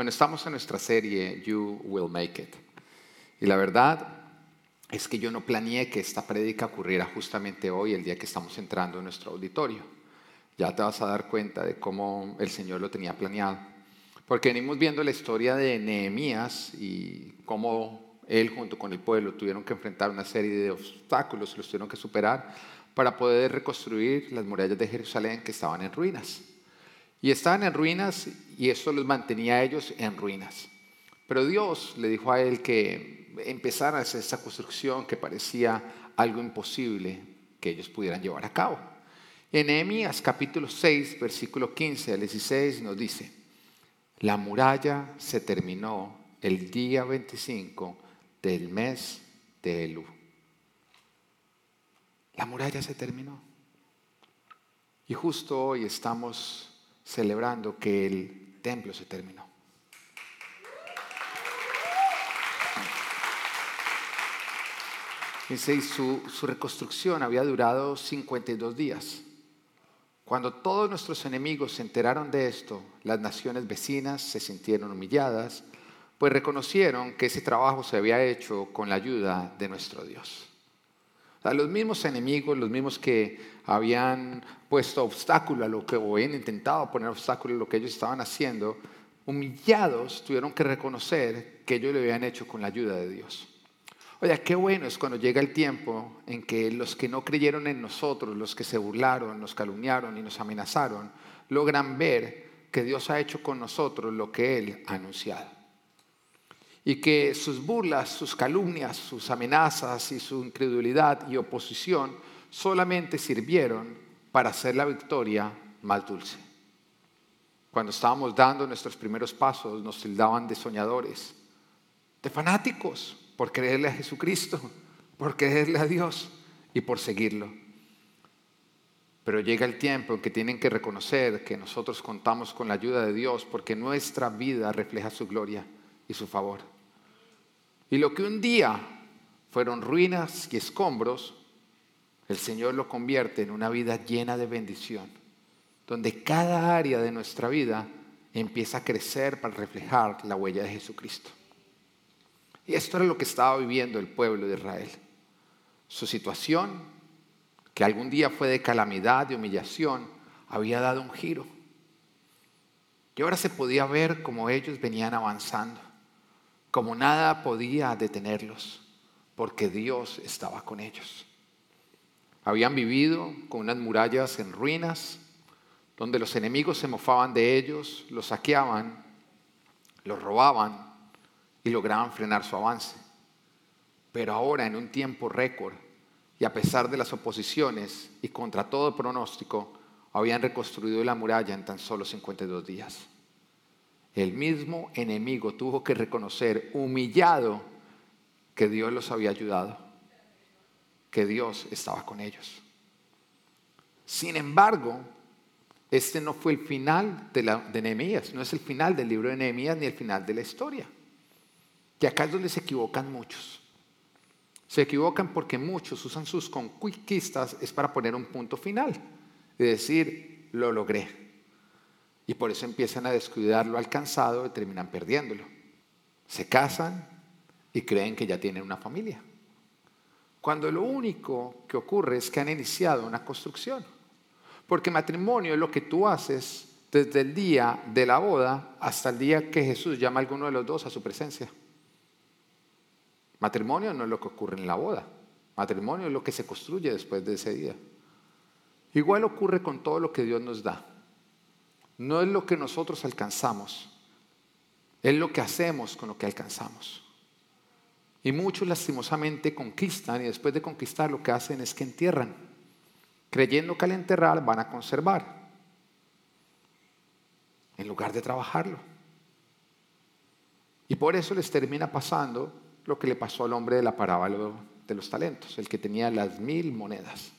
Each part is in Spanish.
Bueno, estamos en nuestra serie You Will Make It. Y la verdad es que yo no planeé que esta prédica ocurriera justamente hoy, el día que estamos entrando en nuestro auditorio. Ya te vas a dar cuenta de cómo el Señor lo tenía planeado. Porque venimos viendo la historia de Nehemías y cómo él junto con el pueblo tuvieron que enfrentar una serie de obstáculos, los tuvieron que superar para poder reconstruir las murallas de Jerusalén que estaban en ruinas. Y estaban en ruinas y eso los mantenía a ellos en ruinas. Pero Dios le dijo a él que empezara a hacer esa construcción que parecía algo imposible que ellos pudieran llevar a cabo. En Nehemías capítulo 6, versículo 15 al 16 nos dice, la muralla se terminó el día 25 del mes de Elú. La muralla se terminó. Y justo hoy estamos celebrando que el templo se terminó. Y su, su reconstrucción había durado 52 días. Cuando todos nuestros enemigos se enteraron de esto, las naciones vecinas se sintieron humilladas, pues reconocieron que ese trabajo se había hecho con la ayuda de nuestro Dios los mismos enemigos, los mismos que habían puesto obstáculo a lo que, o habían intentado poner obstáculo a lo que ellos estaban haciendo, humillados tuvieron que reconocer que ellos lo habían hecho con la ayuda de Dios. Oye, qué bueno es cuando llega el tiempo en que los que no creyeron en nosotros, los que se burlaron, nos calumniaron y nos amenazaron, logran ver que Dios ha hecho con nosotros lo que Él ha anunciado y que sus burlas, sus calumnias, sus amenazas y su incredulidad y oposición solamente sirvieron para hacer la victoria más dulce. Cuando estábamos dando nuestros primeros pasos nos tildaban de soñadores, de fanáticos por creerle a Jesucristo, por creerle a Dios y por seguirlo. Pero llega el tiempo en que tienen que reconocer que nosotros contamos con la ayuda de Dios porque nuestra vida refleja su gloria y su favor. Y lo que un día fueron ruinas y escombros, el Señor lo convierte en una vida llena de bendición, donde cada área de nuestra vida empieza a crecer para reflejar la huella de Jesucristo. Y esto era lo que estaba viviendo el pueblo de Israel. Su situación, que algún día fue de calamidad, y humillación, había dado un giro. Y ahora se podía ver cómo ellos venían avanzando como nada podía detenerlos, porque Dios estaba con ellos. Habían vivido con unas murallas en ruinas, donde los enemigos se mofaban de ellos, los saqueaban, los robaban y lograban frenar su avance. Pero ahora, en un tiempo récord, y a pesar de las oposiciones y contra todo pronóstico, habían reconstruido la muralla en tan solo 52 días. El mismo enemigo tuvo que reconocer, humillado, que Dios los había ayudado, que Dios estaba con ellos. Sin embargo, este no fue el final de, Nehemías, no es el final del libro de Nehemías ni el final de la historia. Que acá es donde se equivocan muchos. Se equivocan porque muchos usan sus conquistas es para poner un punto final y decir, lo logré. Y por eso empiezan a descuidar lo alcanzado y terminan perdiéndolo. Se casan y creen que ya tienen una familia. Cuando lo único que ocurre es que han iniciado una construcción. Porque matrimonio es lo que tú haces desde el día de la boda hasta el día que Jesús llama a alguno de los dos a su presencia. Matrimonio no es lo que ocurre en la boda. Matrimonio es lo que se construye después de ese día. Igual ocurre con todo lo que Dios nos da no es lo que nosotros alcanzamos, es lo que hacemos con lo que alcanzamos. Y muchos lastimosamente conquistan y después de conquistar lo que hacen es que entierran, creyendo que al enterrar van a conservar, en lugar de trabajarlo. Y por eso les termina pasando lo que le pasó al hombre de la parábola de los talentos, el que tenía las mil monedas.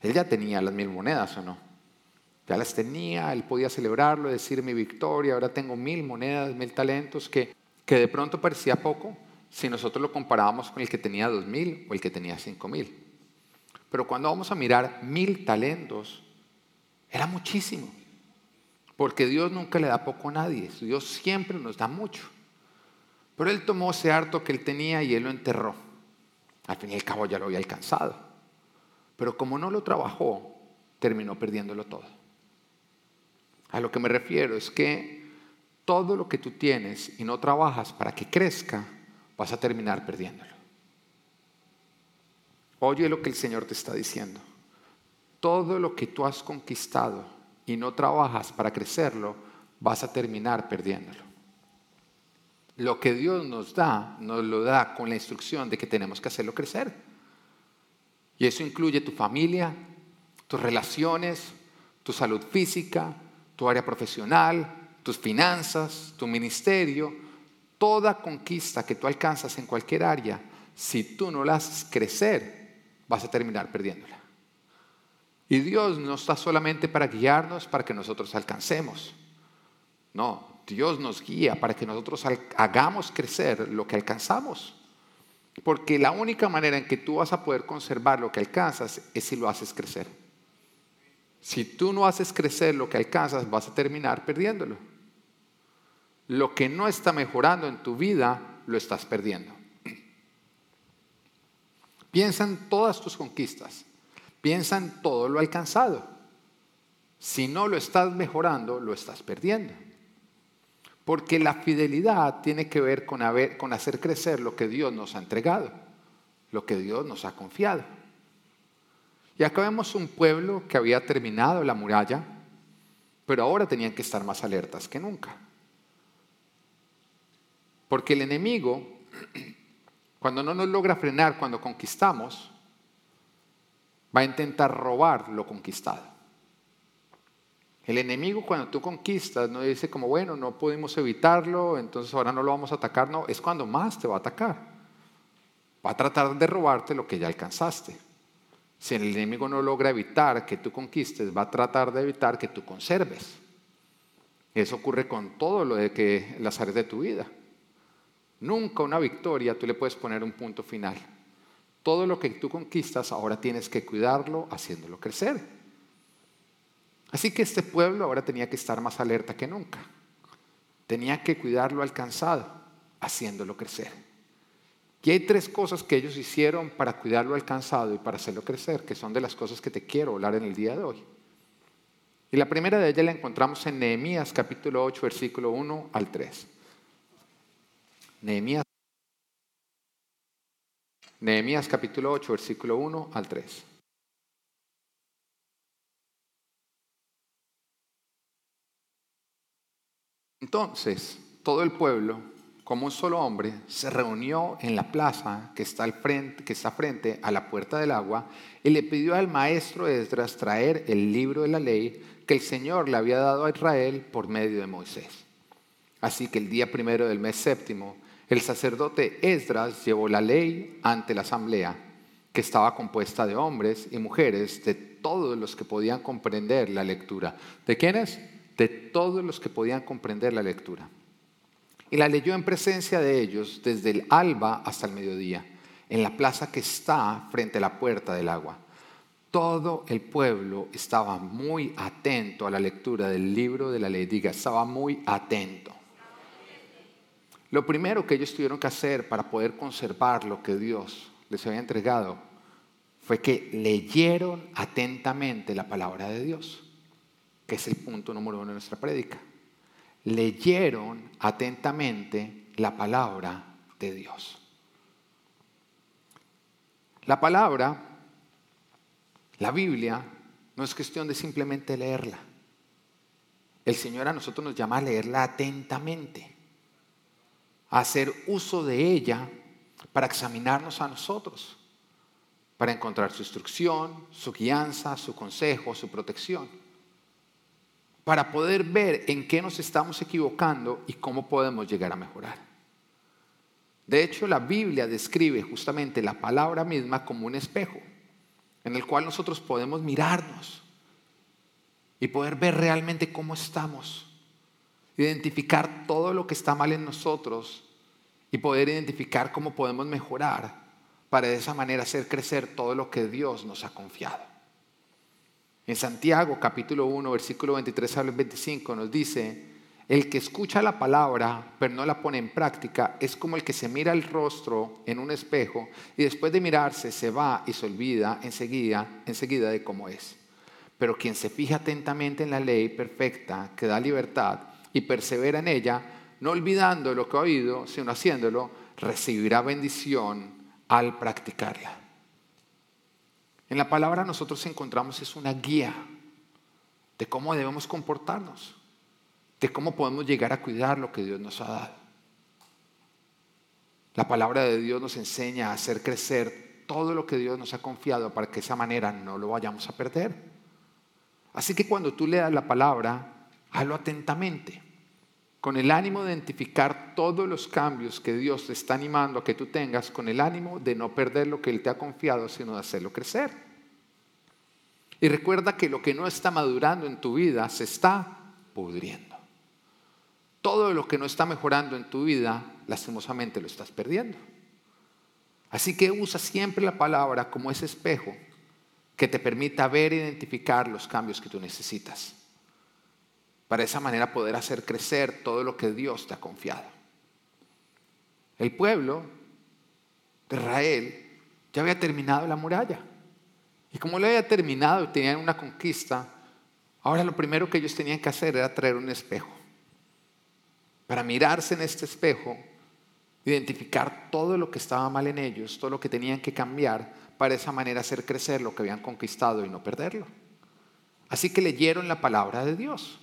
Él ya tenía las mil monedas o no. Ya las tenía, él podía celebrarlo, decir mi victoria, ahora tengo mil monedas, mil talentos, que, que de pronto parecía poco si nosotros lo comparábamos con el que tenía dos mil o el que tenía cinco mil. Pero cuando vamos a mirar mil talentos, era muchísimo. Porque Dios nunca le da poco a nadie, Dios siempre nos da mucho. Pero él tomó ese harto que él tenía y él lo enterró. Al fin y al cabo ya lo había alcanzado. Pero como no lo trabajó, terminó perdiéndolo todo. A lo que me refiero es que todo lo que tú tienes y no trabajas para que crezca, vas a terminar perdiéndolo. Oye lo que el Señor te está diciendo. Todo lo que tú has conquistado y no trabajas para crecerlo, vas a terminar perdiéndolo. Lo que Dios nos da, nos lo da con la instrucción de que tenemos que hacerlo crecer. Y eso incluye tu familia, tus relaciones, tu salud física, tu área profesional, tus finanzas, tu ministerio, toda conquista que tú alcanzas en cualquier área, si tú no la haces crecer, vas a terminar perdiéndola. Y Dios no está solamente para guiarnos para que nosotros alcancemos. No, Dios nos guía para que nosotros hagamos crecer lo que alcanzamos. Porque la única manera en que tú vas a poder conservar lo que alcanzas es si lo haces crecer. Si tú no haces crecer lo que alcanzas, vas a terminar perdiéndolo. Lo que no está mejorando en tu vida, lo estás perdiendo. Piensa en todas tus conquistas. Piensa en todo lo alcanzado. Si no lo estás mejorando, lo estás perdiendo. Porque la fidelidad tiene que ver con, con hacer crecer lo que Dios nos ha entregado, lo que Dios nos ha confiado. Y acá vemos un pueblo que había terminado la muralla, pero ahora tenían que estar más alertas que nunca. Porque el enemigo, cuando no nos logra frenar, cuando conquistamos, va a intentar robar lo conquistado. El enemigo cuando tú conquistas no dice como, bueno, no pudimos evitarlo, entonces ahora no lo vamos a atacar, no, es cuando más te va a atacar. Va a tratar de robarte lo que ya alcanzaste. Si el enemigo no logra evitar que tú conquistes, va a tratar de evitar que tú conserves. Eso ocurre con todo lo de que las áreas de tu vida. Nunca una victoria tú le puedes poner un punto final. Todo lo que tú conquistas ahora tienes que cuidarlo haciéndolo crecer. Así que este pueblo ahora tenía que estar más alerta que nunca. Tenía que cuidar lo alcanzado, haciéndolo crecer. Y hay tres cosas que ellos hicieron para cuidar lo alcanzado y para hacerlo crecer, que son de las cosas que te quiero hablar en el día de hoy. Y la primera de ellas la encontramos en Nehemías capítulo 8, versículo 1 al 3. Nehemías, Nehemías capítulo 8, versículo 1 al 3. Entonces, todo el pueblo, como un solo hombre, se reunió en la plaza que está, al frente, que está frente a la puerta del agua y le pidió al maestro Esdras traer el libro de la ley que el Señor le había dado a Israel por medio de Moisés. Así que el día primero del mes séptimo, el sacerdote Esdras llevó la ley ante la asamblea, que estaba compuesta de hombres y mujeres, de todos los que podían comprender la lectura. ¿De quiénes? de todos los que podían comprender la lectura. Y la leyó en presencia de ellos desde el alba hasta el mediodía, en la plaza que está frente a la puerta del agua. Todo el pueblo estaba muy atento a la lectura del libro de la ley. Diga, estaba muy atento. Lo primero que ellos tuvieron que hacer para poder conservar lo que Dios les había entregado fue que leyeron atentamente la palabra de Dios que es el punto número uno de nuestra prédica. Leyeron atentamente la palabra de Dios. La palabra, la Biblia, no es cuestión de simplemente leerla. El Señor a nosotros nos llama a leerla atentamente, a hacer uso de ella para examinarnos a nosotros, para encontrar su instrucción, su guianza, su consejo, su protección para poder ver en qué nos estamos equivocando y cómo podemos llegar a mejorar. De hecho, la Biblia describe justamente la palabra misma como un espejo, en el cual nosotros podemos mirarnos y poder ver realmente cómo estamos, identificar todo lo que está mal en nosotros y poder identificar cómo podemos mejorar para de esa manera hacer crecer todo lo que Dios nos ha confiado. En Santiago capítulo 1, versículo 23 al 25 nos dice, el que escucha la palabra pero no la pone en práctica es como el que se mira el rostro en un espejo y después de mirarse se va y se olvida enseguida, enseguida de cómo es. Pero quien se fija atentamente en la ley perfecta que da libertad y persevera en ella, no olvidando lo que ha oído, sino haciéndolo, recibirá bendición al practicarla. En la palabra nosotros encontramos es una guía de cómo debemos comportarnos de cómo podemos llegar a cuidar lo que Dios nos ha dado. La palabra de Dios nos enseña a hacer crecer todo lo que Dios nos ha confiado para que de esa manera no lo vayamos a perder. Así que cuando tú leas la palabra, hazlo atentamente, con el ánimo de identificar todos los cambios que Dios te está animando a que tú tengas, con el ánimo de no perder lo que Él te ha confiado, sino de hacerlo crecer. Y recuerda que lo que no está madurando en tu vida se está pudriendo todo lo que no está mejorando en tu vida, lastimosamente lo estás perdiendo. Así que usa siempre la palabra como ese espejo que te permita ver e identificar los cambios que tú necesitas. Para esa manera poder hacer crecer todo lo que Dios te ha confiado. El pueblo de Israel ya había terminado la muralla. Y como lo había terminado y tenían una conquista, ahora lo primero que ellos tenían que hacer era traer un espejo para mirarse en este espejo, identificar todo lo que estaba mal en ellos, todo lo que tenían que cambiar para esa manera hacer crecer lo que habían conquistado y no perderlo. Así que leyeron la palabra de Dios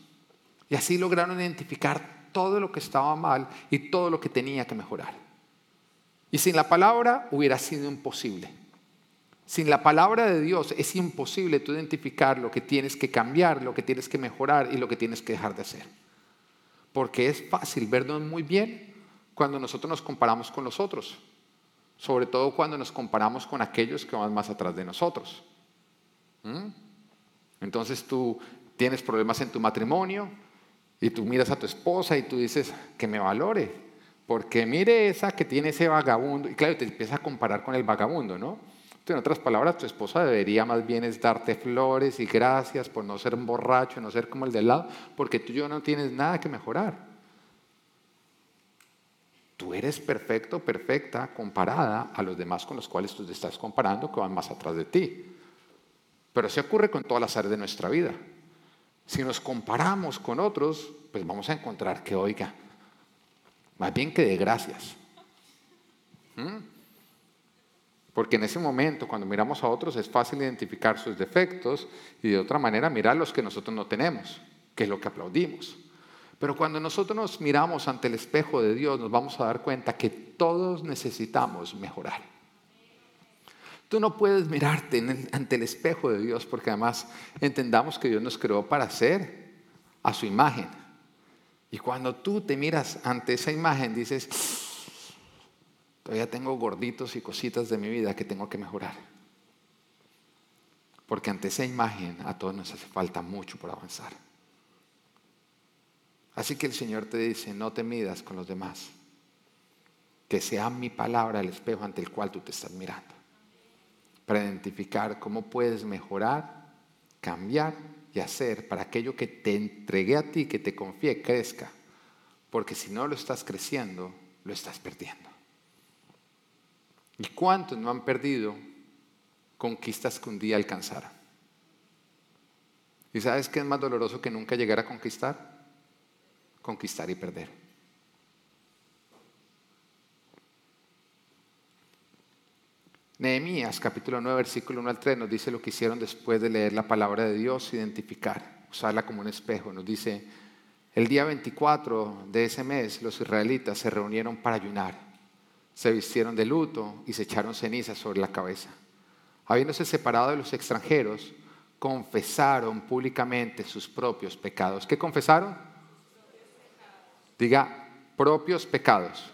y así lograron identificar todo lo que estaba mal y todo lo que tenía que mejorar. Y sin la palabra hubiera sido imposible. Sin la palabra de Dios es imposible tú identificar lo que tienes que cambiar, lo que tienes que mejorar y lo que tienes que dejar de hacer. Porque es fácil vernos muy bien cuando nosotros nos comparamos con los otros, sobre todo cuando nos comparamos con aquellos que van más atrás de nosotros. ¿Mm? Entonces tú tienes problemas en tu matrimonio y tú miras a tu esposa y tú dices que me valore, porque mire esa que tiene ese vagabundo, y claro, te empiezas a comparar con el vagabundo, ¿no? En otras palabras, tu esposa debería más bien es darte flores y gracias por no ser un borracho, no ser como el del lado, porque tú y yo no tienes nada que mejorar. Tú eres perfecto, perfecta, comparada a los demás con los cuales tú te estás comparando, que van más atrás de ti. Pero se ocurre con todas las áreas de nuestra vida. Si nos comparamos con otros, pues vamos a encontrar que, oiga, más bien que de gracias. ¿Mm? Porque en ese momento, cuando miramos a otros, es fácil identificar sus defectos y de otra manera mirar los que nosotros no tenemos, que es lo que aplaudimos. Pero cuando nosotros nos miramos ante el espejo de Dios, nos vamos a dar cuenta que todos necesitamos mejorar. Tú no puedes mirarte ante el espejo de Dios porque además entendamos que Dios nos creó para ser a su imagen. Y cuando tú te miras ante esa imagen, dices, Todavía tengo gorditos y cositas de mi vida que tengo que mejorar. Porque ante esa imagen a todos nos hace falta mucho por avanzar. Así que el Señor te dice, no te midas con los demás. Que sea mi palabra el espejo ante el cual tú te estás mirando. Para identificar cómo puedes mejorar, cambiar y hacer para aquello que te entregué a ti, que te confié, crezca. Porque si no lo estás creciendo, lo estás perdiendo. ¿Y cuántos no han perdido conquistas que un día alcanzaron? ¿Y sabes qué es más doloroso que nunca llegar a conquistar? Conquistar y perder. Nehemías capítulo 9 versículo 1 al 3 nos dice lo que hicieron después de leer la palabra de Dios, identificar, usarla como un espejo. Nos dice, el día 24 de ese mes los israelitas se reunieron para ayunar se vistieron de luto y se echaron cenizas sobre la cabeza. Habiéndose separado de los extranjeros, confesaron públicamente sus propios pecados. ¿Qué confesaron? Diga, propios pecados.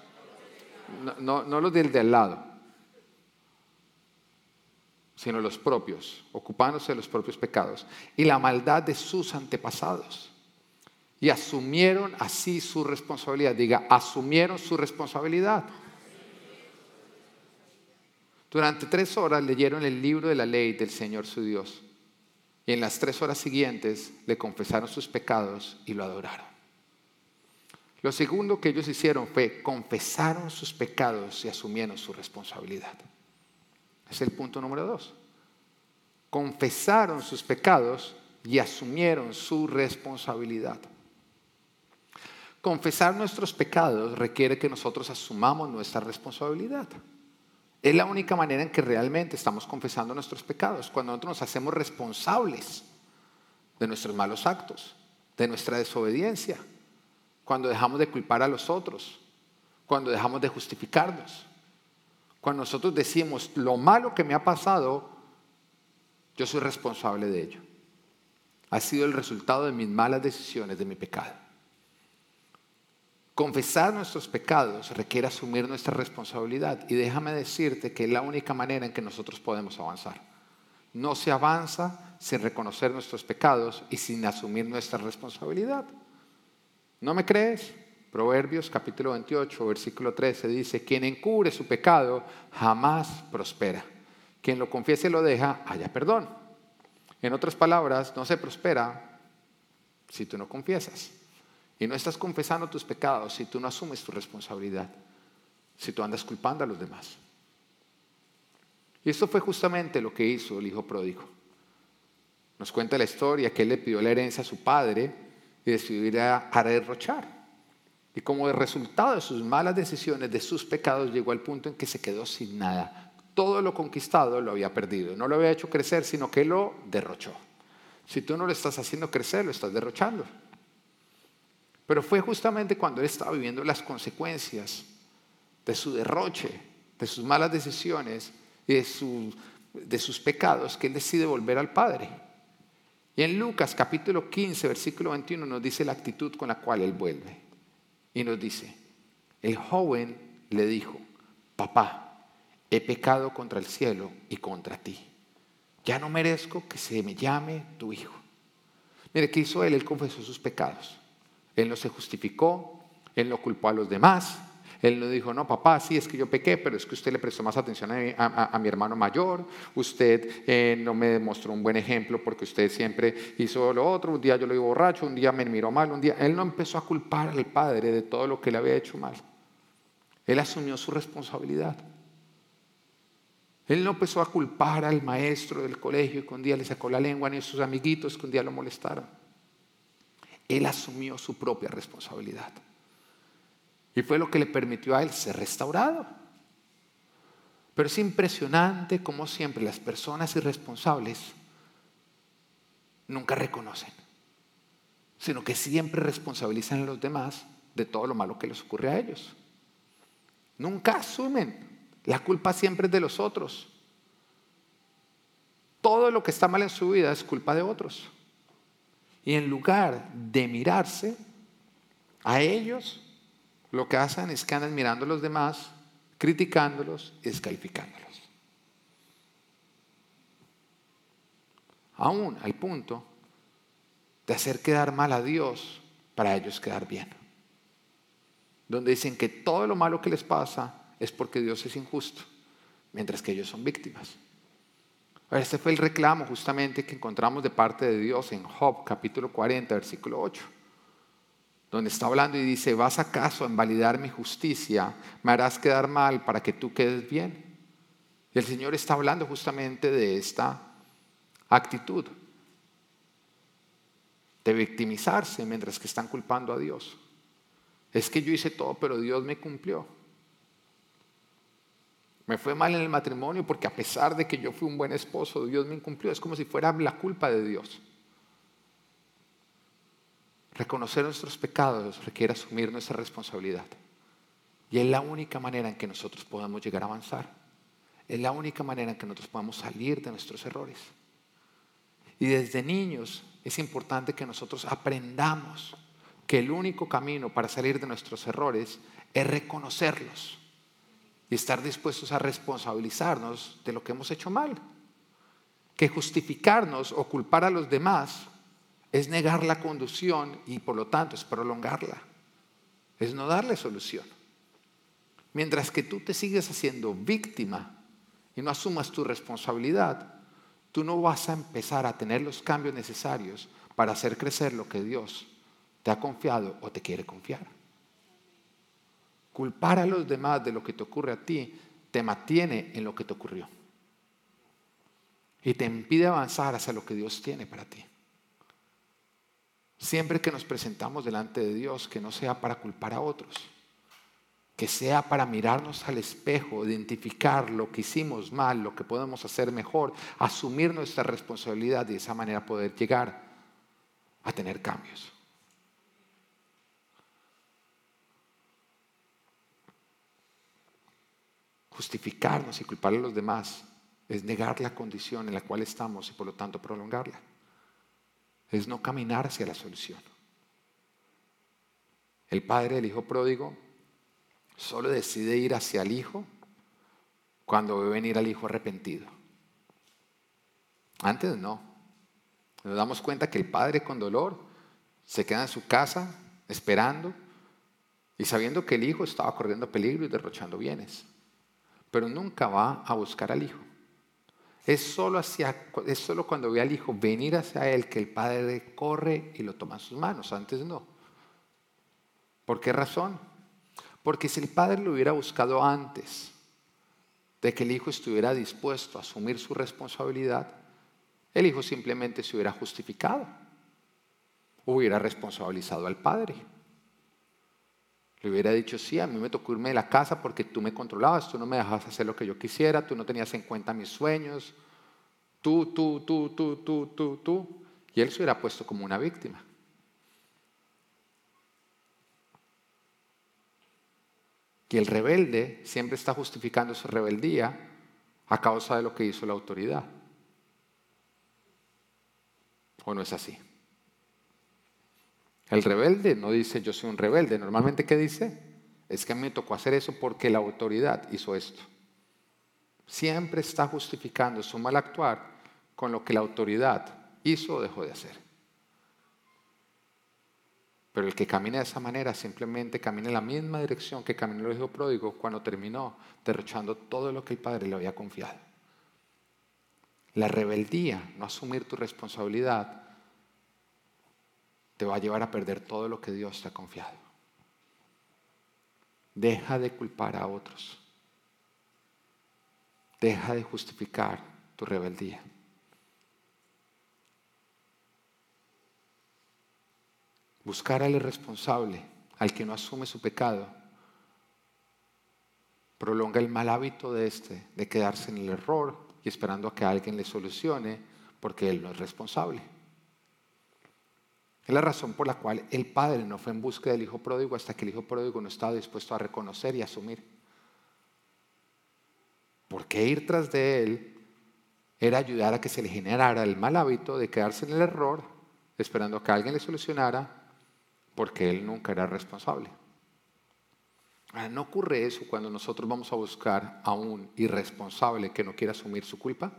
No, los del de al lado, sino los propios, ocupándose de los propios pecados y la maldad de sus antepasados. Y asumieron así su responsabilidad. Diga, asumieron su responsabilidad. Durante tres horas leyeron el libro de la ley del Señor su Dios Y en las tres horas siguientes le confesaron sus pecados y lo adoraron. Lo segundo que ellos hicieron fue confesaron sus pecados y asumieron su responsabilidad. Es el punto número dos. Confesaron sus pecados y asumieron su responsabilidad. Confesar nuestros pecados requiere que nosotros asumamos nuestra responsabilidad. Es la única manera en que realmente estamos confesando nuestros pecados, cuando nosotros nos hacemos responsables de nuestros malos actos, de nuestra desobediencia, cuando dejamos de culpar a los otros, cuando dejamos de justificarnos, cuando nosotros decimos, lo malo que me ha pasado, yo soy responsable de ello. Ha sido el resultado de mis malas decisiones, de mi pecado. Confesar nuestros pecados requiere asumir nuestra responsabilidad y déjame decirte que es la única manera en que nosotros podemos avanzar. No se avanza sin reconocer nuestros pecados y sin asumir nuestra responsabilidad. ¿No me crees? Proverbios capítulo 28, versículo 13 dice, quien encubre su pecado jamás prospera. Quien lo confiese y lo deja, haya perdón. En otras palabras, no se prospera si tú no confiesas. Y no estás confesando tus pecados si tú no asumes tu responsabilidad, si tú andas culpando a los demás. Y esto fue justamente lo que hizo el hijo pródigo. Nos cuenta la historia que él le pidió la herencia a su padre y decidió ir a, derrochar. Y como resultado de sus malas decisiones, de sus pecados, llegó al punto en que se quedó sin nada. Todo lo conquistado lo había perdido. No lo había hecho crecer, sino que lo derrochó. Si tú no lo estás haciendo crecer, lo estás derrochando. Pero fue justamente cuando él estaba viviendo las consecuencias de su derroche, de sus malas decisiones y de, sus pecados que él decide volver al Padre. Y en Lucas capítulo 15, versículo 21 nos dice la actitud con la cual él vuelve. Y nos dice, el joven le dijo, papá, he pecado contra el cielo y contra ti. Ya no merezco que se me llame tu hijo. Mire, ¿qué hizo él? Él confesó sus pecados. Él no se justificó, él no culpó a los demás, él no dijo, no, papá, sí, es que yo pequé, pero es que usted le prestó más atención a mi, hermano mayor, usted eh, no me demostró un buen ejemplo porque usted siempre hizo lo otro, un día yo lo vi borracho, un día me miró mal, un día... Él no empezó a culpar al padre de todo lo que le había hecho mal. Él asumió su responsabilidad. Él no empezó a culpar al maestro del colegio que un día le sacó la lengua ni a sus amiguitos que un día lo molestaron. Él asumió su propia responsabilidad. Y fue lo que le permitió a él ser restaurado. Pero es impresionante cómo siempre las personas irresponsables nunca reconocen, sino que siempre responsabilizan a los demás de todo lo malo que les ocurre a ellos. Nunca asumen. La culpa siempre es de los otros. Todo lo que está mal en su vida es culpa de otros. Y en lugar de mirarse a ellos, lo que hacen es que andan mirando a los demás, criticándolos y descalificándolos. Aún al punto de hacer quedar mal a Dios para ellos quedar bien. Donde dicen que todo lo malo que les pasa es porque Dios es injusto, mientras que ellos son víctimas. Este fue el reclamo justamente que encontramos de parte de Dios en Job capítulo 40, versículo 8, donde está hablando y dice, ¿vas acaso a invalidar mi justicia? ¿Me harás quedar mal para que tú quedes bien? Y el Señor está hablando justamente de esta actitud de victimizarse mientras que están culpando a Dios. Es que yo hice todo, pero Dios me cumplió. Me fue mal en el matrimonio porque a pesar de que yo fui un buen esposo, Dios me incumplió. Es como si fuera la culpa de Dios. Reconocer nuestros pecados requiere asumir nuestra responsabilidad. Y es la única manera en que nosotros podamos llegar a avanzar. Es la única manera en que nosotros podamos salir de nuestros errores. Y desde niños es importante que nosotros aprendamos que el único camino para salir de nuestros errores es reconocerlos y estar dispuestos a responsabilizarnos de lo que hemos hecho mal. Que justificarnos o culpar a los demás es negar la conducción y por lo tanto es prolongarla. Es no darle solución. Mientras que tú te sigues haciendo víctima y no asumas tu responsabilidad, tú no vas a empezar a tener los cambios necesarios para hacer crecer lo que Dios te ha confiado o te quiere confiar. Culpar a los demás de lo que te ocurre a ti te mantiene en lo que te ocurrió y te impide avanzar hacia lo que Dios tiene para ti. Siempre que nos presentamos delante de Dios, que no sea para culpar a otros, que sea para mirarnos al espejo, identificar lo que hicimos mal, lo que podemos hacer mejor, asumir nuestra responsabilidad y de esa manera poder llegar a tener cambios. Justificarnos y culpar a los demás es negar la condición en la cual estamos y por lo tanto prolongarla. Es no caminar hacia la solución. El padre del hijo pródigo solo decide ir hacia el hijo cuando ve venir al hijo arrepentido. Antes no. Nos damos cuenta que el padre con dolor se queda en su casa esperando y sabiendo que el hijo estaba corriendo peligro y derrochando bienes. Pero nunca va a buscar al hijo. Es solo, hacia, es solo cuando ve al hijo venir hacia él que el padre corre y lo toma en sus manos. Antes no. ¿Por qué razón? Porque si el padre lo hubiera buscado antes de que el hijo estuviera dispuesto a asumir su responsabilidad, el hijo simplemente se hubiera justificado, hubiera responsabilizado al padre. Le hubiera dicho, sí, a mí me tocó irme de la casa porque tú me controlabas, tú no me dejabas hacer lo que yo quisiera, tú no tenías en cuenta mis sueños, tú, tú, tú, tú, tú, tú, tú. Y él se hubiera puesto como una víctima. Y el rebelde siempre está justificando su rebeldía a causa de lo que hizo la autoridad. ¿O no es así? El rebelde no dice yo soy un rebelde. Normalmente, ¿qué dice? Es que me tocó hacer eso porque la autoridad hizo esto. Siempre está justificando su mal actuar con lo que la autoridad hizo o dejó de hacer. Pero el que camina de esa manera simplemente camina en la misma dirección que caminó el hijo pródigo cuando terminó derrochando todo lo que el padre le había confiado. La rebeldía, no asumir tu responsabilidad, te va a llevar a perder todo lo que Dios te ha confiado. Deja de culpar a otros. Deja de justificar tu rebeldía. Buscar al irresponsable, al que no asume su pecado, prolonga el mal hábito de este, de quedarse en el error y esperando a que alguien le solucione porque él no es responsable. Es la razón por la cual el padre no fue en busca del hijo pródigo hasta que el hijo pródigo no estaba dispuesto a reconocer y asumir. Porque ir tras de él era ayudar a que se le generara el mal hábito de quedarse en el error, esperando que alguien le solucionara, porque él nunca era responsable. Ahora, ¿no ocurre eso cuando nosotros vamos a buscar a un irresponsable que no quiere asumir su culpa?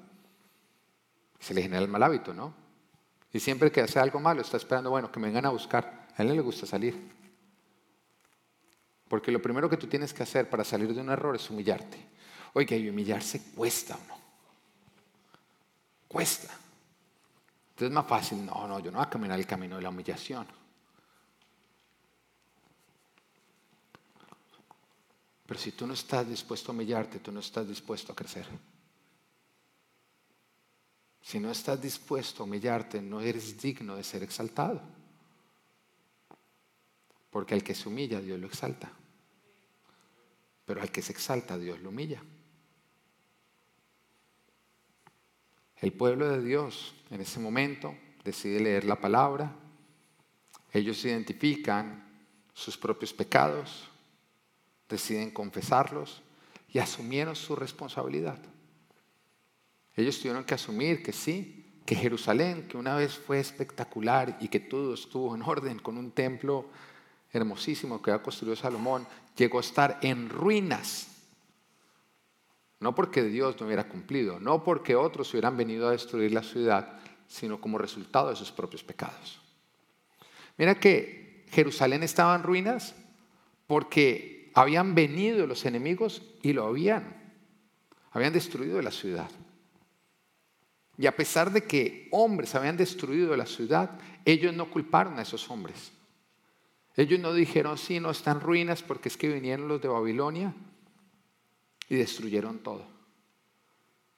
Se le genera el mal hábito, ¿no? Y siempre que hace algo malo está esperando, bueno, que me vengan a buscar. A él no le gusta salir. Porque lo primero que tú tienes que hacer para salir de un error es humillarte. Oiga, y humillarse cuesta o no. Cuesta. Entonces es más fácil, no, no, yo no voy a caminar el camino de la humillación. Pero si tú no estás dispuesto a humillarte, tú no estás dispuesto a crecer. Si no estás dispuesto a humillarte, no eres digno de ser exaltado. Porque al que se humilla, Dios lo exalta. Pero al que se exalta, Dios lo humilla. El pueblo de Dios en ese momento decide leer la palabra. Ellos identifican sus propios pecados, deciden confesarlos y asumieron su responsabilidad. Ellos tuvieron que asumir que sí, que Jerusalén, que una vez fue espectacular y que todo estuvo en orden con un templo hermosísimo que había construido Salomón, llegó a estar en ruinas. No porque Dios no hubiera cumplido, no porque otros hubieran venido a destruir la ciudad, sino como resultado de sus propios pecados. Mira que Jerusalén estaba en ruinas porque habían venido los enemigos y lo habían, habían destruido la ciudad. Y a pesar de que hombres habían destruido la ciudad, ellos no culparon a esos hombres. Ellos no dijeron, sí, no están ruinas porque es que vinieron los de Babilonia y destruyeron todo.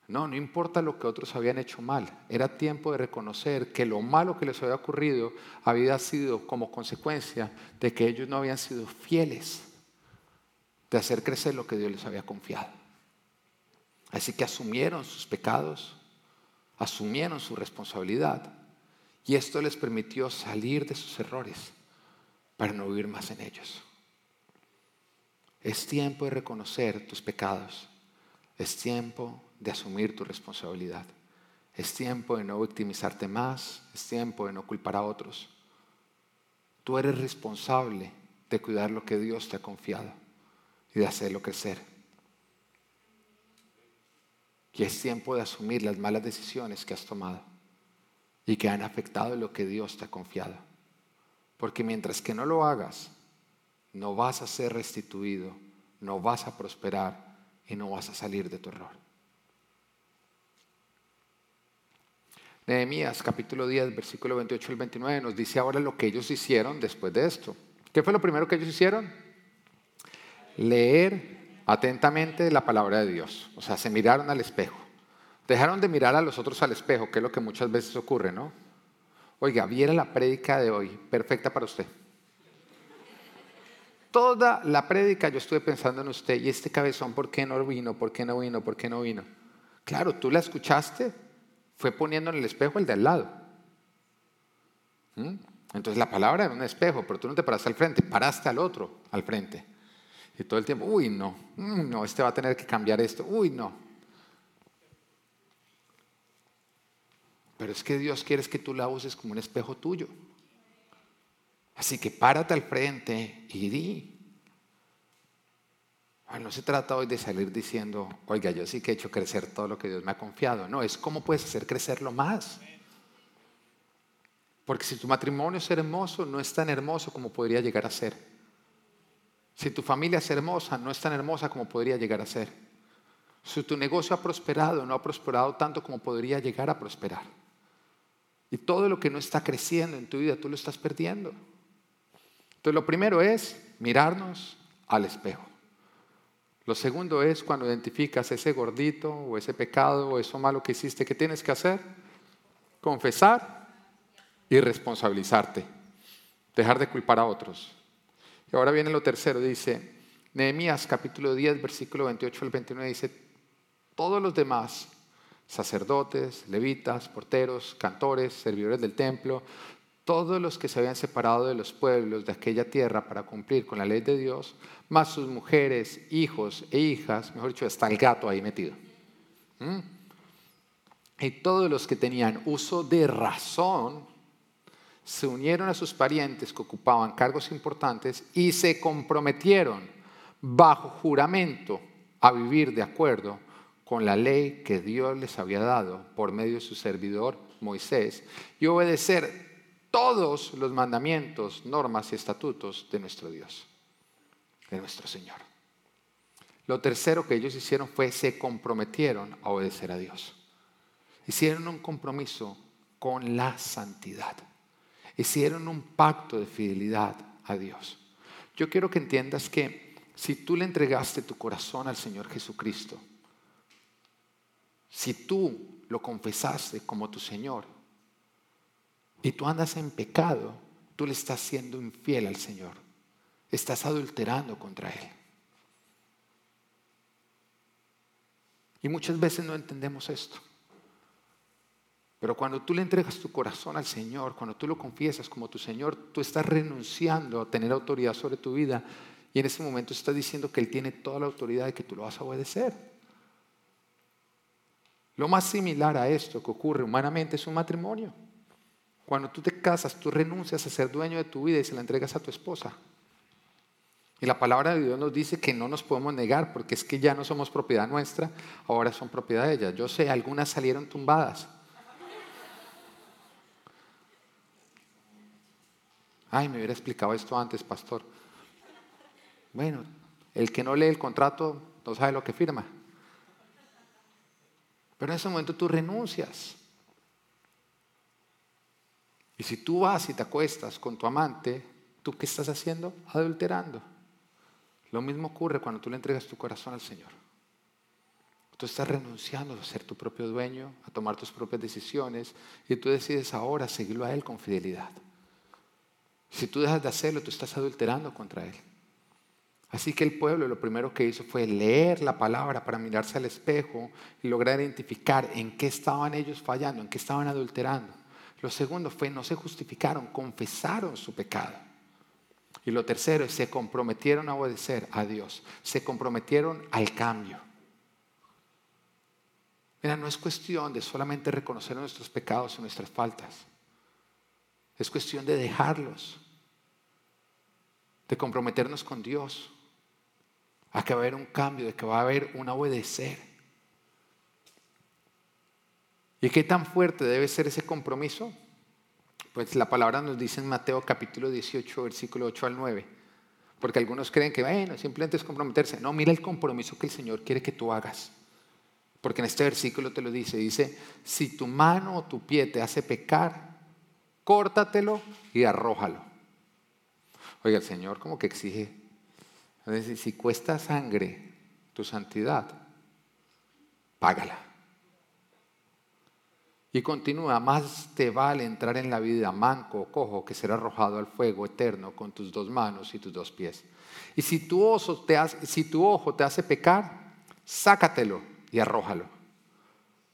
No, no importa lo que otros habían hecho mal. Era tiempo de reconocer que lo malo que les había ocurrido había sido como consecuencia de que ellos no habían sido fieles de hacer crecer lo que Dios les había confiado. Así que asumieron sus pecados, asumieron su responsabilidad y esto les permitió salir de sus errores para no vivir más en ellos. Es tiempo de reconocer tus pecados. Es tiempo de asumir tu responsabilidad. Es tiempo de no victimizarte más. Es tiempo de no culpar a otros. Tú eres responsable de cuidar lo que Dios te ha confiado y de hacerlo crecer. Y es tiempo de asumir las malas decisiones que has tomado y que han afectado lo que Dios te ha confiado. Porque mientras que no lo hagas, no vas a ser restituido, no vas a prosperar y no vas a salir de tu error. Nehemías capítulo 10, versículo 28 al 29 nos dice ahora lo que ellos hicieron después de esto. ¿Qué fue lo primero que ellos hicieron? Leer atentamente la palabra de Dios. O sea, se miraron al espejo. Dejaron de mirar a los otros al espejo, que es lo que muchas veces ocurre, ¿no? Oiga, viera la prédica de hoy, perfecta para usted. Toda la prédica yo estuve pensando en usted y este cabezón, ¿por qué no vino? ¿Por qué no vino? ¿Por qué no vino? Claro, tú la escuchaste, fue poniendo en el espejo el de al lado. ¿Mm? Entonces la palabra era un espejo, pero tú no te paraste al frente, paraste al otro al frente. Y todo el tiempo, uy, no, mm, no, este va a tener que cambiar esto, uy, no. Pero es que Dios quiere que tú la uses como un espejo tuyo. Así que párate al frente y di. no se trata hoy de salir diciendo, oiga, yo sí que he hecho crecer todo lo que Dios me ha confiado. No, es cómo puedes hacer crecerlo más. Porque si tu matrimonio es hermoso, no es tan hermoso como podría llegar a ser. Si tu familia es hermosa, no es tan hermosa como podría llegar a ser. Si tu negocio ha prosperado, no ha prosperado tanto como podría llegar a prosperar. Y todo lo que no está creciendo en tu vida, tú lo estás perdiendo. Entonces, lo primero es mirarnos al espejo. Lo segundo es cuando identificas ese gordito o ese pecado o eso malo que hiciste, ¿qué tienes que hacer? Confesar y responsabilizarte. Dejar de culpar a otros. Y ahora viene lo tercero, dice Nehemías capítulo 10, versículo 28 al 29, dice, todos los demás sacerdotes, levitas, porteros, cantores, servidores del templo, todos los que se habían separado de los pueblos de aquella tierra para cumplir con la ley de Dios, más sus mujeres, hijos e hijas, mejor dicho, está el gato ahí metido. Y todos los que tenían uso de razón se unieron a sus parientes que ocupaban cargos importantes y se comprometieron bajo juramento a vivir de acuerdo con la ley que Dios les había dado por medio de su servidor Moisés y obedecer todos los mandamientos, normas y estatutos de nuestro Dios, de nuestro Señor. Lo tercero que ellos hicieron fue se comprometieron a obedecer a Dios. Hicieron un compromiso con la santidad. Hicieron un pacto de fidelidad a Dios. Yo quiero que entiendas que si tú le entregaste tu corazón al Señor Jesucristo, si tú lo confesaste como tu Señor y tú andas en pecado, tú le estás siendo infiel al Señor. Estás adulterando contra Él. Y muchas veces no entendemos esto. Pero cuando tú le entregas tu corazón al Señor, cuando tú lo confiesas como tu Señor, tú estás renunciando a tener autoridad sobre tu vida y en ese momento estás diciendo que Él tiene toda la autoridad y que tú lo vas a obedecer. Lo más similar a esto que ocurre humanamente es un matrimonio. Cuando tú te casas, tú renuncias a ser dueño de tu vida y se la entregas a tu esposa. Y la palabra de Dios nos dice que no nos podemos negar porque es que ya no somos propiedad nuestra, ahora son propiedad de ella. Yo sé, algunas salieron tumbadas. Ay, me hubiera explicado esto antes, pastor. Bueno, el que no lee el contrato no sabe lo que firma. Pero en ese momento tú renuncias Y si tú vas y te acuestas con tu amante, ¿tú qué estás haciendo? Adulterando. Lo mismo ocurre cuando tú le entregas tu corazón al Señor. Tú estás renunciando a ser tu propio dueño, a tomar tus propias decisiones y tú decides ahora seguirlo a Él con fidelidad. Si tú dejas de hacerlo, tú estás adulterando contra Él. Así que el pueblo lo primero que hizo fue leer la palabra para mirarse al espejo y lograr identificar en qué estaban ellos fallando, en qué estaban adulterando. Lo segundo fue no se justificaron, confesaron su pecado. Y lo tercero es se comprometieron a obedecer a Dios, se comprometieron al cambio. Mira, no es cuestión de solamente reconocer nuestros pecados y nuestras faltas. Es cuestión de dejarlos, de comprometernos con Dios, a que va a haber un cambio, de que va a haber un obedecer. ¿Y qué tan fuerte debe ser ese compromiso? Pues la palabra nos dice en Mateo capítulo 18, versículo 8 al 9. Porque algunos creen que, bueno, simplemente es comprometerse. No, mira el compromiso que el Señor quiere que tú hagas. Porque en este versículo te lo dice, dice, si tu mano o tu pie te hace pecar, córtatelo y arrójalo. Oiga, el Señor como que exige, si cuesta sangre tu santidad, págala. Y continúa, más te vale entrar en la vida manco o cojo que ser arrojado al fuego eterno con tus dos manos y tus dos pies. Y si tu, oso te hace, si tu ojo te hace pecar, sácatelo y arrójalo.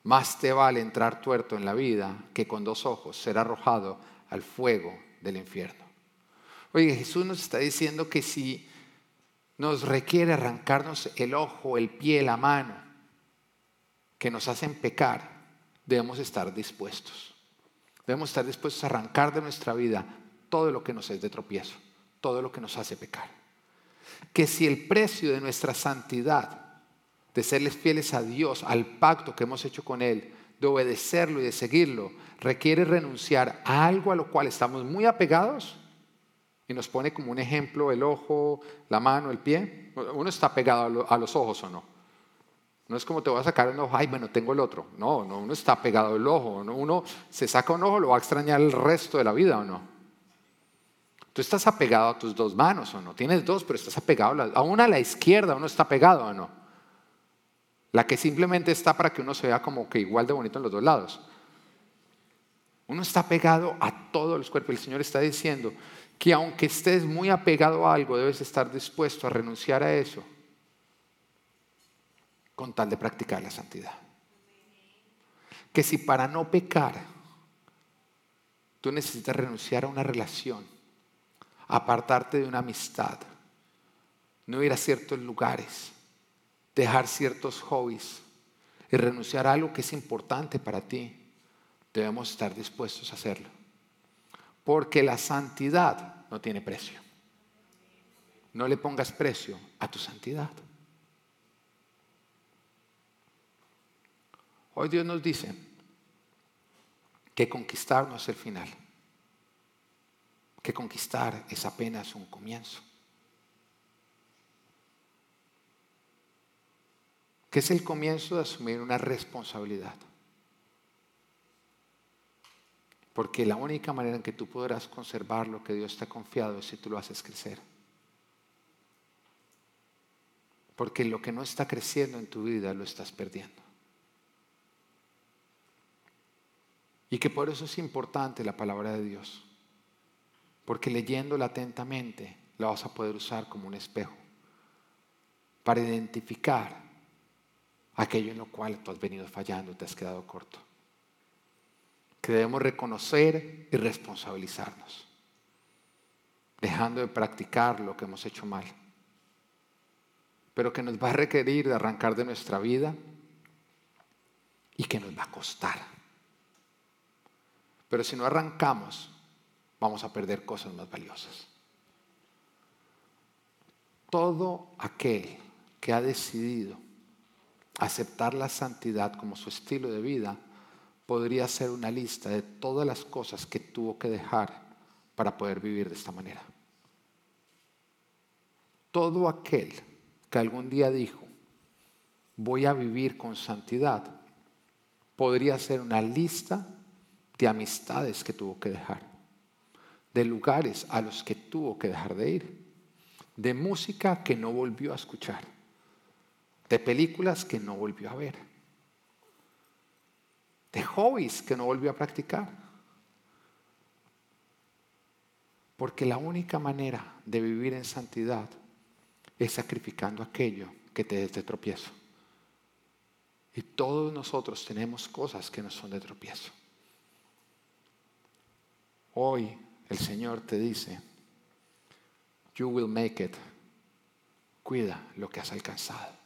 Más te vale entrar tuerto en la vida que con dos ojos ser arrojado al fuego del infierno. Oye, Jesús nos está diciendo que si nos requiere arrancarnos el ojo, el pie, la mano, que nos hacen pecar, debemos estar dispuestos. Debemos estar dispuestos a arrancar de nuestra vida todo lo que nos es de tropiezo, todo lo que nos hace pecar. Que si el precio de nuestra santidad de serles fieles a Dios, al pacto que hemos hecho con Él, de obedecerlo y de seguirlo, requiere renunciar a algo a lo cual estamos muy apegados. Y nos pone como un ejemplo el ojo, la mano, el pie. Uno está pegado a los ojos o no. No es como te voy a sacar un ojo, ay, bueno, tengo el otro. No, no uno está pegado al ojo. Uno se saca un ojo, lo va a extrañar el resto de la vida o no. Tú estás apegado a tus dos manos o no. Tienes dos, pero estás apegado a, a una a la izquierda, uno está pegado o no. La que simplemente está para que uno se vea como que igual de bonito en los dos lados. Uno está pegado a todos los cuerpos. El Señor está diciendo que aunque estés muy apegado a algo, debes estar dispuesto a renunciar a eso con tal de practicar la santidad. Que si para no pecar tú necesitas renunciar a una relación, apartarte de una amistad, no ir a ciertos lugares, dejar ciertos hobbies y renunciar a algo que es importante para ti, debemos estar dispuestos a hacerlo. Porque la santidad no tiene precio. No le pongas precio a tu santidad. Hoy Dios nos dice que conquistar no es el final, que conquistar es apenas un comienzo. Que es el comienzo de asumir una responsabilidad. Porque la única manera en que tú podrás conservar lo que Dios te ha confiado es si tú lo haces crecer. Porque lo que no está creciendo en tu vida lo estás perdiendo. Y que por eso es importante la palabra de Dios. Porque leyéndola atentamente la vas a poder usar como un espejo para identificar aquello en lo cual tú has venido fallando, te has quedado corto. Que debemos reconocer y responsabilizarnos, dejando de practicar lo que hemos hecho mal, pero que nos va a requerir de arrancar de nuestra vida y que nos va a costar. Pero si no arrancamos, vamos a perder cosas más valiosas. Todo aquel que ha decidido aceptar la santidad como su estilo de vida, podría ser una lista de todas las cosas que tuvo que dejar para poder vivir de esta manera. Todo aquel que algún día dijo, voy a vivir con santidad, podría ser una lista de amistades que tuvo que dejar. de lugares a los que tuvo que dejar de ir, de música que no volvió a escuchar, de películas que no volvió a ver, de hobbies que no volvió a practicar. Porque la única manera de vivir en santidad es sacrificando aquello que te es de tropiezo. Y todos nosotros tenemos cosas que no son de tropiezo. Hoy el Señor te dice, you will make it. Cuida lo que has alcanzado